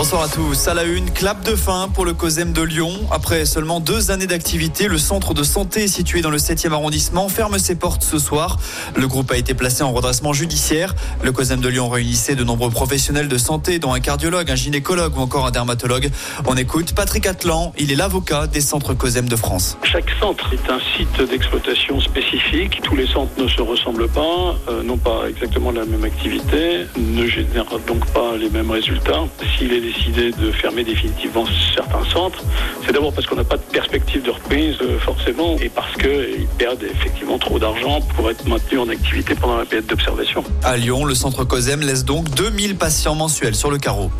Bonsoir à tous. À une, clap de fin pour le COSEM de Lyon. Après seulement deux années d'activité, le centre de santé situé dans le 7e arrondissement ferme ses portes ce soir. Le groupe a été placé en redressement judiciaire. Le COSEM de Lyon réunissait de nombreux professionnels de santé, dont un cardiologue, un gynécologue ou encore un dermatologue. On écoute Patrick Atlan. Il est l'avocat des centres COSEM de France. Chaque centre est un site d'exploitation spécifique. Tous les centres ne se ressemblent pas, euh, n'ont pas exactement la même activité, ne génèrent donc pas les mêmes résultats. S'il est décidé de fermer définitivement certains centres, c'est d'abord parce qu'on n'a pas de perspective de reprise euh, forcément et parce qu'ils perdent effectivement trop d'argent pour être maintenus en activité pendant la période d'observation. À Lyon, le centre COSEM laisse donc 2000 patients mensuels sur le carreau.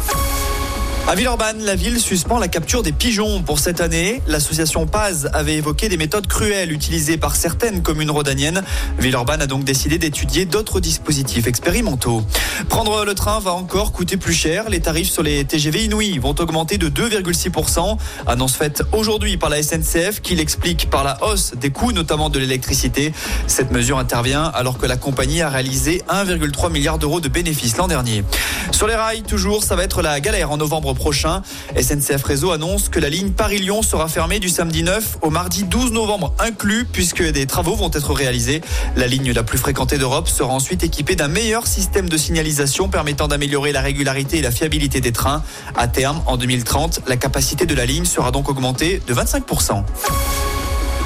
À Villeurbanne, la ville suspend la capture des pigeons pour cette année. L'association Paz avait évoqué des méthodes cruelles utilisées par certaines communes rhodaniennes. Villeurbanne a donc décidé d'étudier d'autres dispositifs expérimentaux. Prendre le train va encore coûter plus cher. Les tarifs sur les TGV inouïs vont augmenter de 2,6%. Annonce faite aujourd'hui par la SNCF qui l'explique par la hausse des coûts, notamment de l'électricité. Cette mesure intervient alors que la compagnie a réalisé 1,3 milliard d'euros de bénéfices l'an dernier. Sur les rails, toujours, ça va être la galère en novembre prochain. SNCF Réseau annonce que la ligne Paris-Lyon sera fermée du samedi 9 au mardi 12 novembre inclus puisque des travaux vont être réalisés. La ligne la plus fréquentée d'Europe sera ensuite équipée d'un meilleur système de signalisation permettant d'améliorer la régularité et la fiabilité des trains. À terme, en 2030, la capacité de la ligne sera donc augmentée de 25%.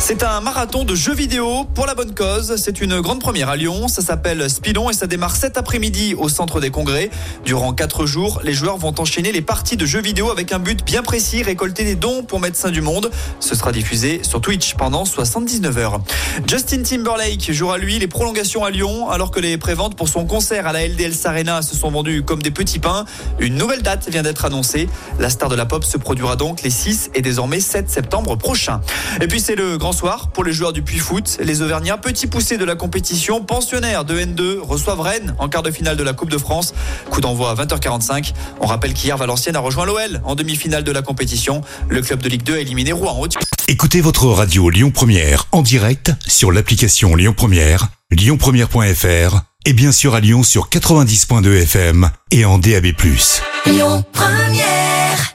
C'est un marathon de jeux vidéo pour la bonne cause. C'est une grande première à Lyon. Ça s'appelle Spilon et ça démarre cet après-midi au centre des congrès. Durant quatre jours, les joueurs vont enchaîner les parties de jeux vidéo avec un but bien précis, récolter des dons pour Médecins du Monde. Ce sera diffusé sur Twitch pendant 79 heures. Justin Timberlake jouera lui les prolongations à Lyon alors que les préventes pour son concert à la LDL Arena se sont vendues comme des petits pains. Une nouvelle date vient d'être annoncée. La star de la pop se produira donc les 6 et désormais 7 septembre prochains. Et puis c'est le grand soir pour les joueurs du Puy Foot. Les Auvergnats, petits poussés de la compétition, pensionnaires de N2, reçoivent Rennes en quart de finale de la Coupe de France. Coup d'envoi à 20h45. On rappelle qu'hier, Valenciennes a rejoint l'OL en demi-finale de la compétition. Le club de Ligue 2 a éliminé Rouen. Écoutez votre radio Lyon Première en direct sur l'application Lyon Première, lyonpremière.fr et bien sûr à Lyon sur 90.2 FM et en DAB+. Lyon Première